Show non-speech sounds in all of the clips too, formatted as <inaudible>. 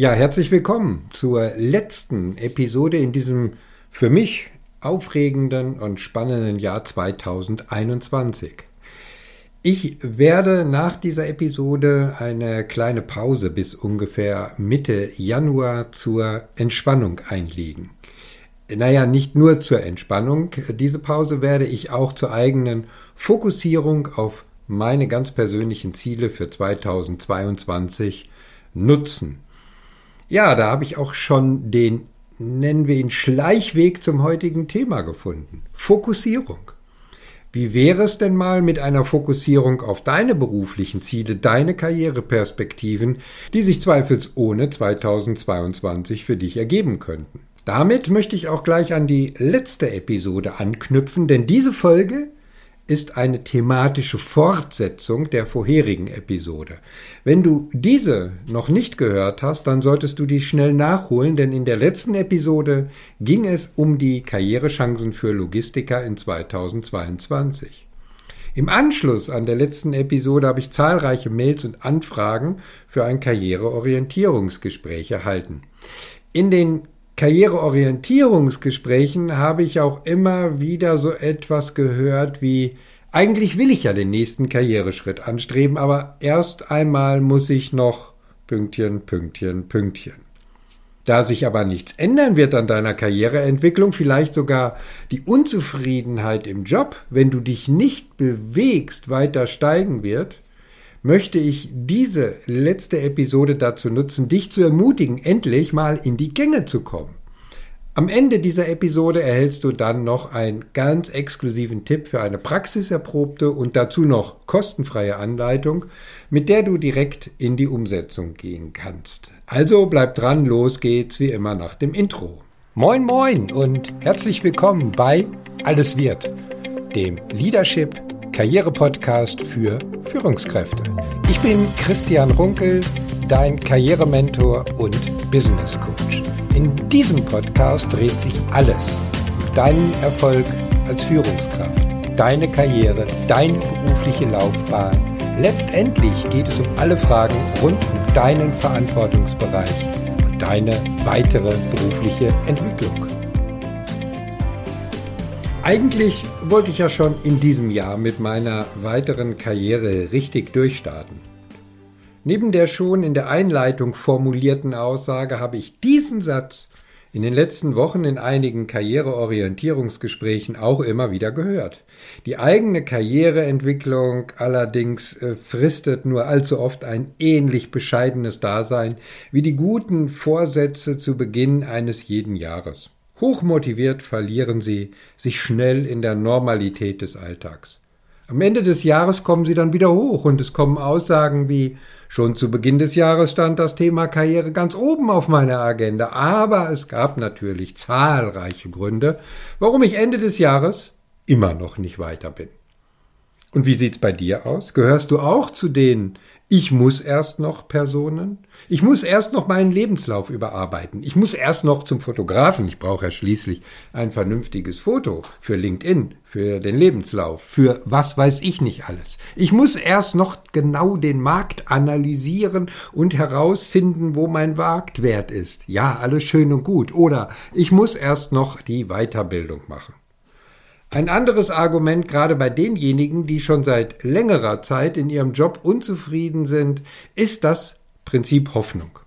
Ja, herzlich willkommen zur letzten Episode in diesem für mich aufregenden und spannenden Jahr 2021. Ich werde nach dieser Episode eine kleine Pause bis ungefähr Mitte Januar zur Entspannung einlegen. Naja, nicht nur zur Entspannung. Diese Pause werde ich auch zur eigenen Fokussierung auf meine ganz persönlichen Ziele für 2022 nutzen. Ja, da habe ich auch schon den, nennen wir ihn, Schleichweg zum heutigen Thema gefunden. Fokussierung. Wie wäre es denn mal mit einer Fokussierung auf deine beruflichen Ziele, deine Karriereperspektiven, die sich zweifelsohne 2022 für dich ergeben könnten? Damit möchte ich auch gleich an die letzte Episode anknüpfen, denn diese Folge ist eine thematische Fortsetzung der vorherigen Episode. Wenn du diese noch nicht gehört hast, dann solltest du die schnell nachholen, denn in der letzten Episode ging es um die Karrierechancen für Logistiker in 2022. Im Anschluss an der letzten Episode habe ich zahlreiche Mails und Anfragen für ein Karriereorientierungsgespräch erhalten. In den Karriereorientierungsgesprächen habe ich auch immer wieder so etwas gehört wie, eigentlich will ich ja den nächsten Karriereschritt anstreben, aber erst einmal muss ich noch Pünktchen, Pünktchen, Pünktchen. Da sich aber nichts ändern wird an deiner Karriereentwicklung, vielleicht sogar die Unzufriedenheit im Job, wenn du dich nicht bewegst, weiter steigen wird, möchte ich diese letzte Episode dazu nutzen, dich zu ermutigen, endlich mal in die Gänge zu kommen. Am Ende dieser Episode erhältst du dann noch einen ganz exklusiven Tipp für eine praxiserprobte und dazu noch kostenfreie Anleitung, mit der du direkt in die Umsetzung gehen kannst. Also bleib dran, los geht's wie immer nach dem Intro. Moin moin und herzlich willkommen bei Alles wird, dem Leadership Karriere-Podcast für Führungskräfte. Ich bin Christian Runkel, dein Karrierementor und Business Coach. In diesem Podcast dreht sich alles um deinen Erfolg als Führungskraft, deine Karriere, deine berufliche Laufbahn. Letztendlich geht es um alle Fragen rund um deinen Verantwortungsbereich und deine weitere berufliche Entwicklung. Eigentlich wollte ich ja schon in diesem Jahr mit meiner weiteren Karriere richtig durchstarten. Neben der schon in der Einleitung formulierten Aussage habe ich diesen Satz in den letzten Wochen in einigen Karriereorientierungsgesprächen auch immer wieder gehört. Die eigene Karriereentwicklung allerdings äh, fristet nur allzu oft ein ähnlich bescheidenes Dasein wie die guten Vorsätze zu Beginn eines jeden Jahres. Hochmotiviert verlieren sie sich schnell in der Normalität des Alltags. Am Ende des Jahres kommen sie dann wieder hoch und es kommen Aussagen wie Schon zu Beginn des Jahres stand das Thema Karriere ganz oben auf meiner Agenda, aber es gab natürlich zahlreiche Gründe, warum ich Ende des Jahres immer noch nicht weiter bin. Und wie sieht's bei dir aus? Gehörst du auch zu den ich muss erst noch Personen. Ich muss erst noch meinen Lebenslauf überarbeiten. Ich muss erst noch zum Fotografen. Ich brauche ja schließlich ein vernünftiges Foto für LinkedIn, für den Lebenslauf, für was weiß ich nicht alles. Ich muss erst noch genau den Markt analysieren und herausfinden, wo mein Marktwert ist. Ja, alles schön und gut. Oder ich muss erst noch die Weiterbildung machen. Ein anderes Argument gerade bei denjenigen, die schon seit längerer Zeit in ihrem Job unzufrieden sind, ist das Prinzip Hoffnung.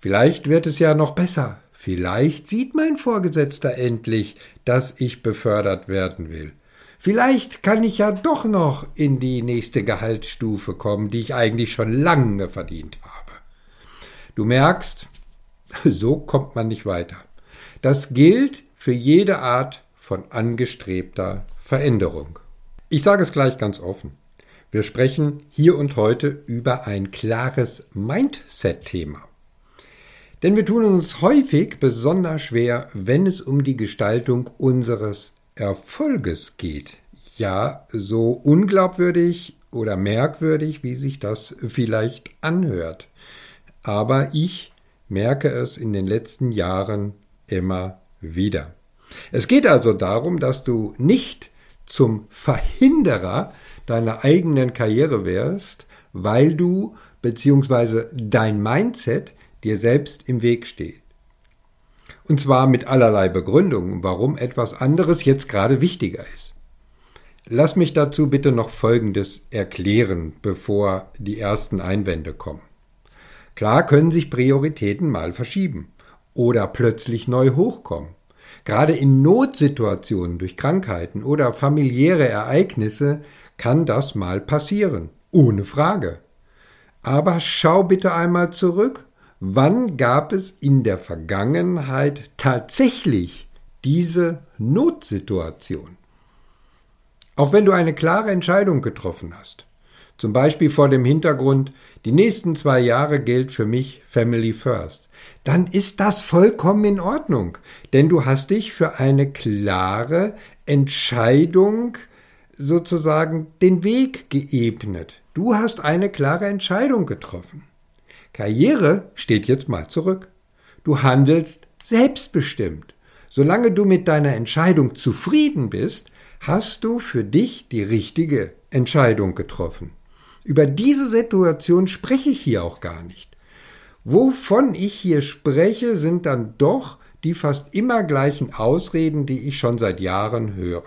Vielleicht wird es ja noch besser. Vielleicht sieht mein Vorgesetzter endlich, dass ich befördert werden will. Vielleicht kann ich ja doch noch in die nächste Gehaltsstufe kommen, die ich eigentlich schon lange verdient habe. Du merkst, <laughs> so kommt man nicht weiter. Das gilt für jede Art von angestrebter Veränderung. Ich sage es gleich ganz offen. Wir sprechen hier und heute über ein klares Mindset-Thema. Denn wir tun uns häufig besonders schwer, wenn es um die Gestaltung unseres Erfolges geht. Ja, so unglaubwürdig oder merkwürdig, wie sich das vielleicht anhört. Aber ich merke es in den letzten Jahren immer wieder. Es geht also darum, dass du nicht zum Verhinderer deiner eigenen Karriere wärst, weil du bzw. dein Mindset dir selbst im Weg steht. Und zwar mit allerlei Begründungen, warum etwas anderes jetzt gerade wichtiger ist. Lass mich dazu bitte noch Folgendes erklären, bevor die ersten Einwände kommen. Klar können sich Prioritäten mal verschieben oder plötzlich neu hochkommen. Gerade in Notsituationen durch Krankheiten oder familiäre Ereignisse kann das mal passieren, ohne Frage. Aber schau bitte einmal zurück. Wann gab es in der Vergangenheit tatsächlich diese Notsituation? Auch wenn du eine klare Entscheidung getroffen hast, zum Beispiel vor dem Hintergrund, die nächsten zwei Jahre gilt für mich Family First, dann ist das vollkommen in Ordnung, denn du hast dich für eine klare Entscheidung sozusagen den Weg geebnet. Du hast eine klare Entscheidung getroffen. Karriere steht jetzt mal zurück. Du handelst selbstbestimmt. Solange du mit deiner Entscheidung zufrieden bist, hast du für dich die richtige Entscheidung getroffen. Über diese Situation spreche ich hier auch gar nicht. Wovon ich hier spreche, sind dann doch die fast immer gleichen Ausreden, die ich schon seit Jahren höre.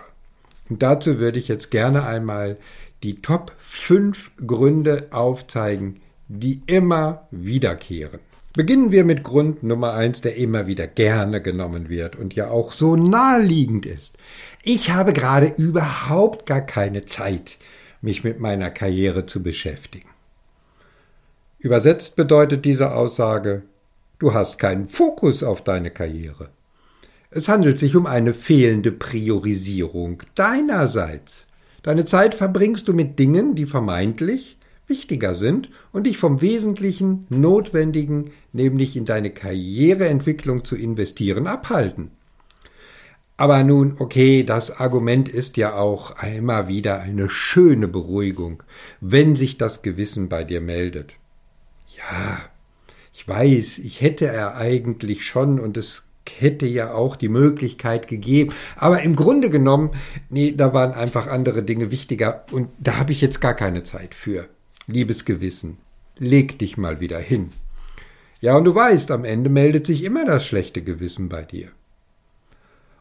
Und dazu würde ich jetzt gerne einmal die Top 5 Gründe aufzeigen, die immer wiederkehren. Beginnen wir mit Grund Nummer 1, der immer wieder gerne genommen wird und ja auch so naheliegend ist. Ich habe gerade überhaupt gar keine Zeit, mich mit meiner Karriere zu beschäftigen. Übersetzt bedeutet diese Aussage, du hast keinen Fokus auf deine Karriere. Es handelt sich um eine fehlende Priorisierung deinerseits. Deine Zeit verbringst du mit Dingen, die vermeintlich wichtiger sind und dich vom Wesentlichen, Notwendigen, nämlich in deine Karriereentwicklung zu investieren, abhalten. Aber nun, okay, das Argument ist ja auch einmal wieder eine schöne Beruhigung, wenn sich das Gewissen bei dir meldet. Ja, ich weiß, ich hätte er eigentlich schon und es hätte ja auch die Möglichkeit gegeben. Aber im Grunde genommen, nee, da waren einfach andere Dinge wichtiger und da habe ich jetzt gar keine Zeit für. Liebes Gewissen, leg dich mal wieder hin. Ja, und du weißt, am Ende meldet sich immer das schlechte Gewissen bei dir.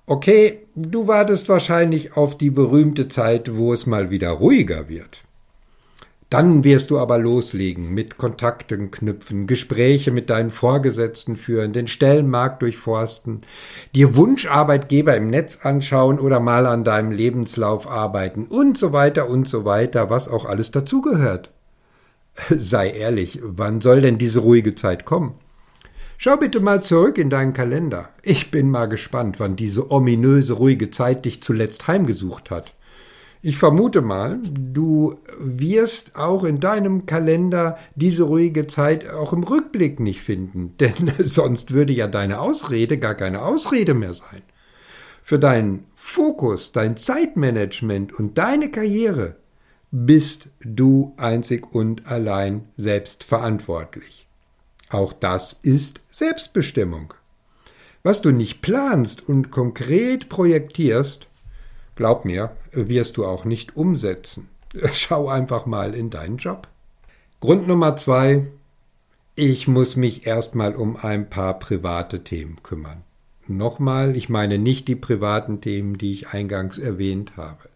Okay, du wartest wahrscheinlich auf die berühmte Zeit, wo es mal wieder ruhiger wird. Dann wirst du aber loslegen, mit Kontakten knüpfen, Gespräche mit deinen Vorgesetzten führen, den Stellenmarkt durchforsten, dir Wunscharbeitgeber im Netz anschauen oder mal an deinem Lebenslauf arbeiten und so weiter und so weiter, was auch alles dazugehört. Sei ehrlich, wann soll denn diese ruhige Zeit kommen? Schau bitte mal zurück in deinen Kalender. Ich bin mal gespannt, wann diese ominöse ruhige Zeit dich zuletzt heimgesucht hat. Ich vermute mal, du wirst auch in deinem Kalender diese ruhige Zeit auch im Rückblick nicht finden, <laughs> denn sonst würde ja deine Ausrede gar keine Ausrede mehr sein. Für deinen Fokus, dein Zeitmanagement und deine Karriere bist du einzig und allein selbst verantwortlich. Auch das ist Selbstbestimmung. Was du nicht planst und konkret projektierst, glaub mir, wirst du auch nicht umsetzen. <laughs> Schau einfach mal in deinen Job. Grund Nummer zwei, ich muss mich erstmal um ein paar private Themen kümmern. Nochmal, ich meine nicht die privaten Themen, die ich eingangs erwähnt habe.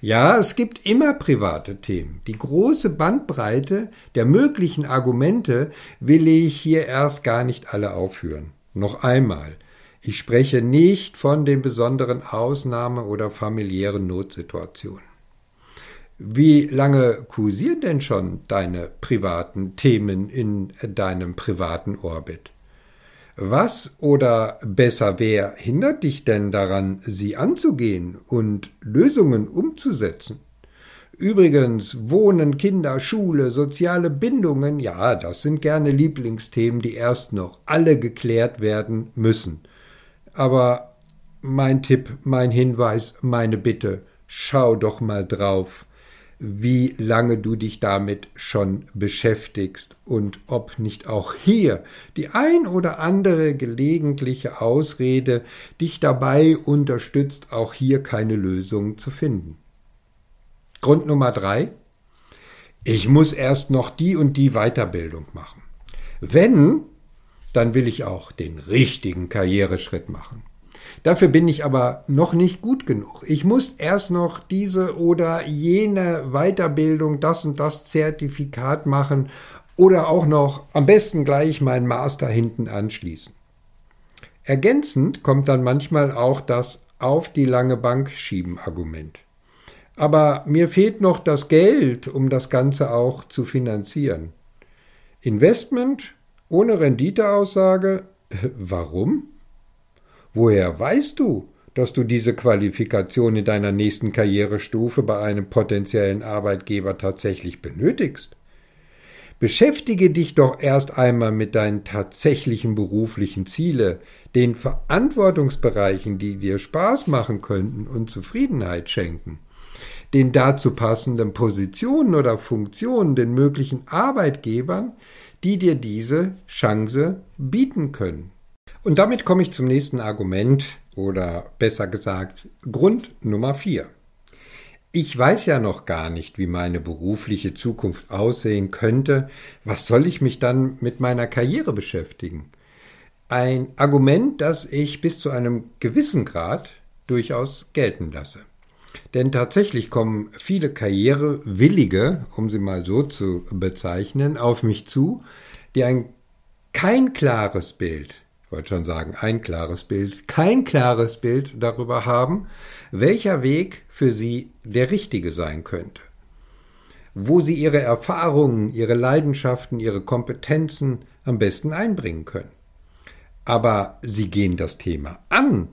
Ja, es gibt immer private Themen. Die große Bandbreite der möglichen Argumente will ich hier erst gar nicht alle aufführen. Noch einmal. Ich spreche nicht von den besonderen Ausnahme- oder familiären Notsituationen. Wie lange kursieren denn schon deine privaten Themen in deinem privaten Orbit? Was oder besser wer hindert dich denn daran, sie anzugehen und Lösungen umzusetzen? Übrigens, Wohnen, Kinder, Schule, soziale Bindungen, ja, das sind gerne Lieblingsthemen, die erst noch alle geklärt werden müssen. Aber mein Tipp, mein Hinweis, meine Bitte, schau doch mal drauf, wie lange du dich damit schon beschäftigst und ob nicht auch hier die ein oder andere gelegentliche Ausrede dich dabei unterstützt, auch hier keine Lösung zu finden. Grund Nummer drei. Ich muss erst noch die und die Weiterbildung machen. Wenn dann will ich auch den richtigen Karriereschritt machen. Dafür bin ich aber noch nicht gut genug. Ich muss erst noch diese oder jene Weiterbildung, das und das Zertifikat machen oder auch noch am besten gleich meinen Master hinten anschließen. Ergänzend kommt dann manchmal auch das auf die lange Bank schieben Argument. Aber mir fehlt noch das Geld, um das Ganze auch zu finanzieren. Investment ohne Renditeaussage? <laughs> Warum? Woher weißt du, dass du diese Qualifikation in deiner nächsten Karrierestufe bei einem potenziellen Arbeitgeber tatsächlich benötigst? Beschäftige dich doch erst einmal mit deinen tatsächlichen beruflichen Ziele, den Verantwortungsbereichen, die dir Spaß machen könnten und Zufriedenheit schenken, den dazu passenden Positionen oder Funktionen, den möglichen Arbeitgebern, die dir diese Chance bieten können. Und damit komme ich zum nächsten Argument oder besser gesagt Grund Nummer vier. Ich weiß ja noch gar nicht, wie meine berufliche Zukunft aussehen könnte. Was soll ich mich dann mit meiner Karriere beschäftigen? Ein Argument, das ich bis zu einem gewissen Grad durchaus gelten lasse. Denn tatsächlich kommen viele Karrierewillige, um sie mal so zu bezeichnen, auf mich zu, die ein kein klares Bild wollte schon sagen, ein klares Bild, kein klares Bild darüber haben, welcher Weg für sie der richtige sein könnte. Wo sie ihre Erfahrungen, ihre Leidenschaften, ihre Kompetenzen am besten einbringen können. Aber sie gehen das Thema an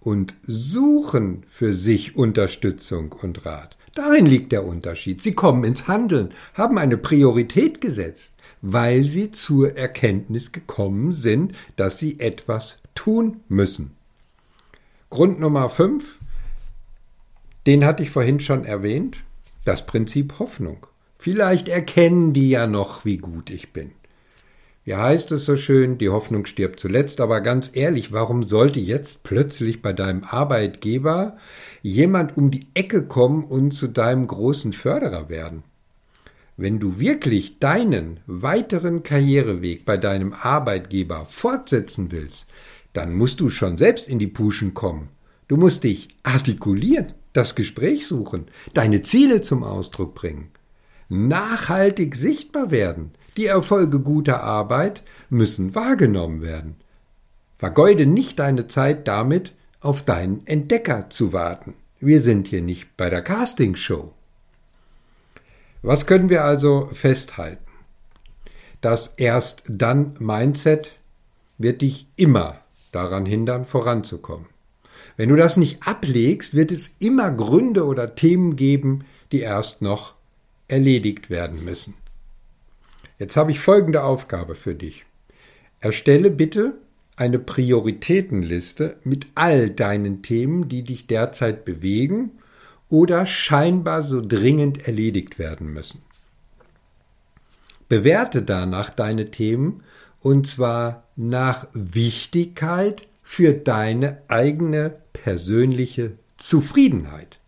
und suchen für sich Unterstützung und Rat. Darin liegt der Unterschied. Sie kommen ins Handeln, haben eine Priorität gesetzt weil sie zur Erkenntnis gekommen sind, dass sie etwas tun müssen. Grund Nummer 5, den hatte ich vorhin schon erwähnt, das Prinzip Hoffnung. Vielleicht erkennen die ja noch, wie gut ich bin. Wie heißt es so schön, die Hoffnung stirbt zuletzt, aber ganz ehrlich, warum sollte jetzt plötzlich bei deinem Arbeitgeber jemand um die Ecke kommen und zu deinem großen Förderer werden? Wenn du wirklich deinen weiteren Karriereweg bei deinem Arbeitgeber fortsetzen willst, dann musst du schon selbst in die Puschen kommen. Du musst dich artikulieren, das Gespräch suchen, deine Ziele zum Ausdruck bringen, nachhaltig sichtbar werden. Die Erfolge guter Arbeit müssen wahrgenommen werden. Vergeude nicht deine Zeit damit, auf deinen Entdecker zu warten. Wir sind hier nicht bei der Castingshow. Was können wir also festhalten? Das erst dann Mindset wird dich immer daran hindern, voranzukommen. Wenn du das nicht ablegst, wird es immer Gründe oder Themen geben, die erst noch erledigt werden müssen. Jetzt habe ich folgende Aufgabe für dich. Erstelle bitte eine Prioritätenliste mit all deinen Themen, die dich derzeit bewegen oder scheinbar so dringend erledigt werden müssen. Bewerte danach deine Themen und zwar nach Wichtigkeit für deine eigene persönliche Zufriedenheit.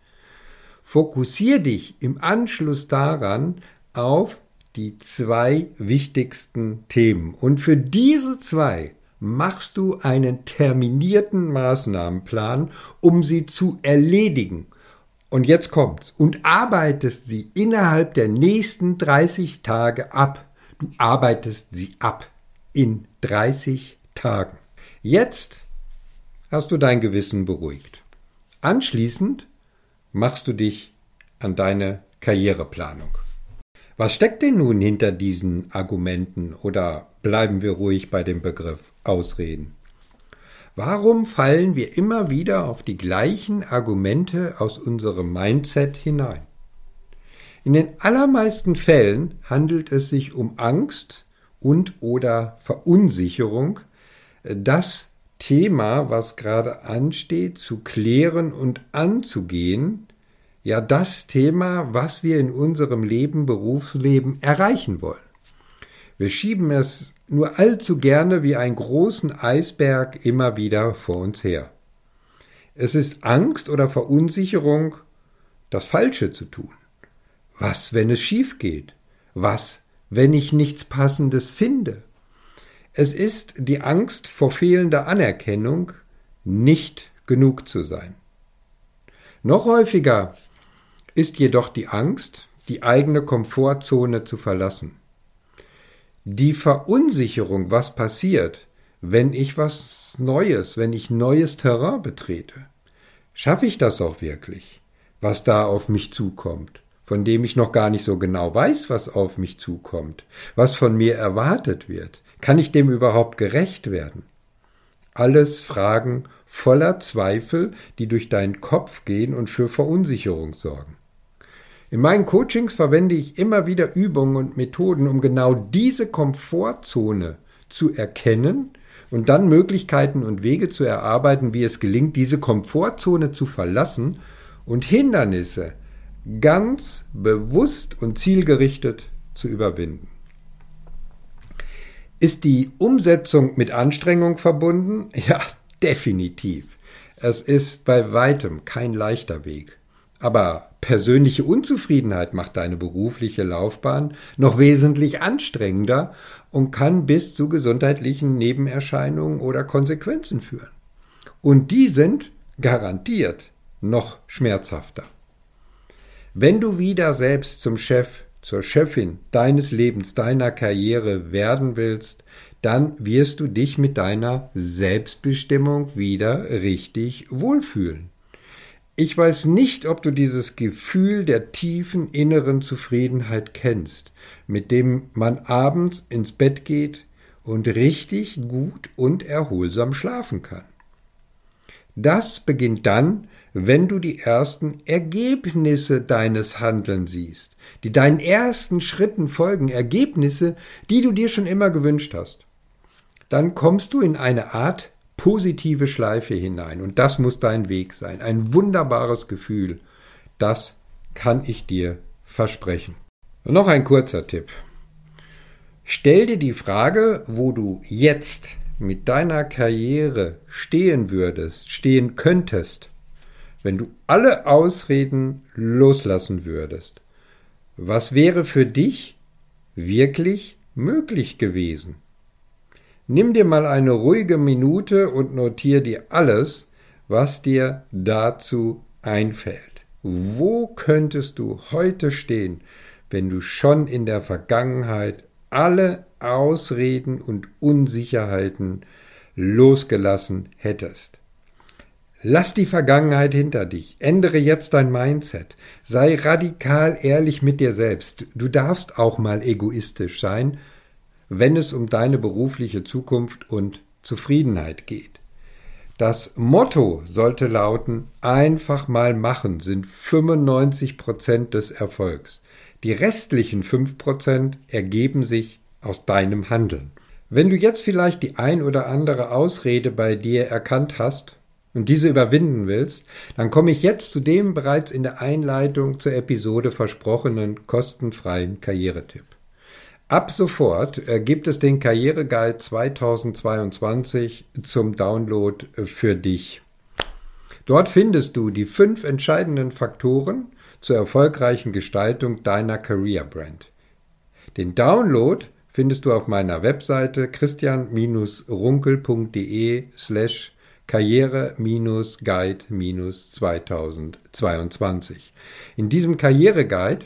Fokussier dich im Anschluss daran auf die zwei wichtigsten Themen und für diese zwei machst du einen terminierten Maßnahmenplan, um sie zu erledigen und jetzt kommt's. Und arbeitest sie innerhalb der nächsten 30 Tage ab. Du arbeitest sie ab in 30 Tagen. Jetzt hast du dein Gewissen beruhigt. Anschließend machst du dich an deine Karriereplanung. Was steckt denn nun hinter diesen Argumenten oder bleiben wir ruhig bei dem Begriff Ausreden? Warum fallen wir immer wieder auf die gleichen Argumente aus unserem Mindset hinein? In den allermeisten Fällen handelt es sich um Angst und oder Verunsicherung, das Thema, was gerade ansteht, zu klären und anzugehen, ja das Thema, was wir in unserem Leben, Berufsleben erreichen wollen. Wir schieben es nur allzu gerne wie einen großen Eisberg immer wieder vor uns her. Es ist Angst oder Verunsicherung, das Falsche zu tun. Was, wenn es schief geht? Was, wenn ich nichts Passendes finde? Es ist die Angst vor fehlender Anerkennung, nicht genug zu sein. Noch häufiger ist jedoch die Angst, die eigene Komfortzone zu verlassen. Die Verunsicherung, was passiert, wenn ich was Neues, wenn ich neues Terrain betrete. Schaffe ich das auch wirklich, was da auf mich zukommt, von dem ich noch gar nicht so genau weiß, was auf mich zukommt, was von mir erwartet wird? Kann ich dem überhaupt gerecht werden? Alles Fragen voller Zweifel, die durch deinen Kopf gehen und für Verunsicherung sorgen. In meinen Coachings verwende ich immer wieder Übungen und Methoden, um genau diese Komfortzone zu erkennen und dann Möglichkeiten und Wege zu erarbeiten, wie es gelingt, diese Komfortzone zu verlassen und Hindernisse ganz bewusst und zielgerichtet zu überwinden. Ist die Umsetzung mit Anstrengung verbunden? <laughs> Ja, definitiv. Es ist bei weitem kein leichter Weg. Aber persönliche Unzufriedenheit macht deine berufliche Laufbahn noch wesentlich anstrengender und kann bis zu gesundheitlichen Nebenerscheinungen oder Konsequenzen führen. Und die sind garantiert noch schmerzhafter. Wenn du wieder selbst zum Chef, zur Chefin deines Lebens, deiner Karriere werden willst, dann wirst du dich mit deiner Selbstbestimmung wieder richtig wohlfühlen. Ich weiß nicht, ob du dieses Gefühl der tiefen inneren Zufriedenheit kennst, mit dem man abends ins Bett geht und richtig gut und erholsam schlafen kann. Das beginnt dann, wenn du die ersten Ergebnisse deines Handelns siehst, die deinen ersten Schritten folgen, Ergebnisse, die du dir schon immer gewünscht hast. Dann kommst du in eine Art positive Schleife hinein. Und das muss dein Weg sein. Ein wunderbares Gefühl. Das kann ich dir versprechen. Und noch ein kurzer Tipp. Stell dir die Frage, wo du jetzt mit deiner Karriere stehen würdest, stehen könntest, wenn du alle Ausreden loslassen würdest. Was wäre für dich wirklich möglich gewesen? Nimm dir mal eine ruhige Minute und notier dir alles, was dir dazu einfällt. Wo könntest du heute stehen, wenn du schon in der Vergangenheit alle Ausreden und Unsicherheiten losgelassen hättest? Lass die Vergangenheit hinter dich. Ändere jetzt dein Mindset. Sei radikal ehrlich mit dir selbst. Du darfst auch mal egoistisch sein wenn es um deine berufliche Zukunft und Zufriedenheit geht. Das Motto sollte lauten, einfach mal machen sind 95 Prozent des Erfolgs. Die restlichen 5 Prozent ergeben sich aus deinem Handeln. Wenn du jetzt vielleicht die ein oder andere Ausrede bei dir erkannt hast und diese überwinden willst, dann komme ich jetzt zu dem bereits in der Einleitung zur Episode versprochenen kostenfreien Karrieretipp. Ab sofort äh, gibt es den Karriereguide 2022 zum Download für dich. Dort findest du die fünf entscheidenden Faktoren zur erfolgreichen Gestaltung deiner Career Brand. Den Download findest du auf meiner Webseite christian-runkel.de slash Karriere-Guide-2022. In diesem Karriereguide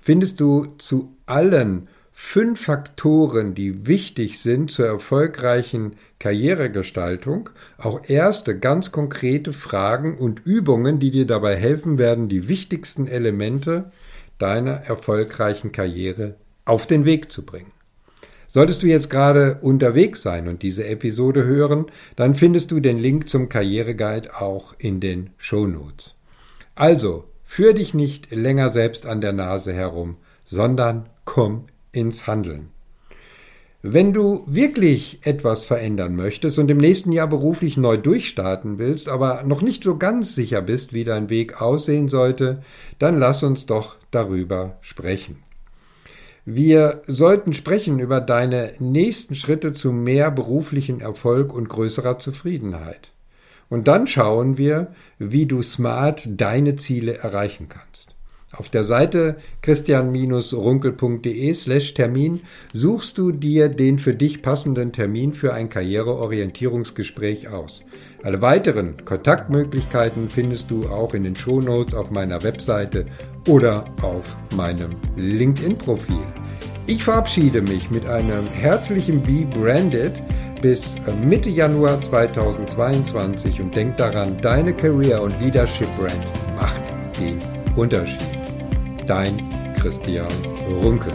findest du zu allen fünf Faktoren, die wichtig sind zur erfolgreichen Karrieregestaltung, auch erste ganz konkrete Fragen und Übungen, die dir dabei helfen werden, die wichtigsten Elemente deiner erfolgreichen Karriere auf den Weg zu bringen. Solltest du jetzt gerade unterwegs sein und diese Episode hören, dann findest du den Link zum Karriereguide auch in den Show Notes. Also, führ dich nicht länger selbst an der Nase herum, sondern komm ins Handeln. Wenn du wirklich etwas verändern möchtest und im nächsten Jahr beruflich neu durchstarten willst, aber noch nicht so ganz sicher bist, wie dein Weg aussehen sollte, dann lass uns doch darüber sprechen. Wir sollten sprechen über deine nächsten Schritte zu mehr beruflichen Erfolg und größerer Zufriedenheit. Und dann schauen wir, wie du smart deine Ziele erreichen kannst. Auf der Seite christian-runkel.de slash Termin suchst du dir den für dich passenden Termin für ein Karriereorientierungsgespräch aus. Alle weiteren Kontaktmöglichkeiten findest du auch in den Shownotes auf meiner Webseite oder auf meinem LinkedIn-Profil. Ich verabschiede mich mit einem herzlichen Be Branded bis Mitte Januar 2022 und denk daran, deine Career- und Leadership Brand macht den Unterschied. Dein Christian Runkel.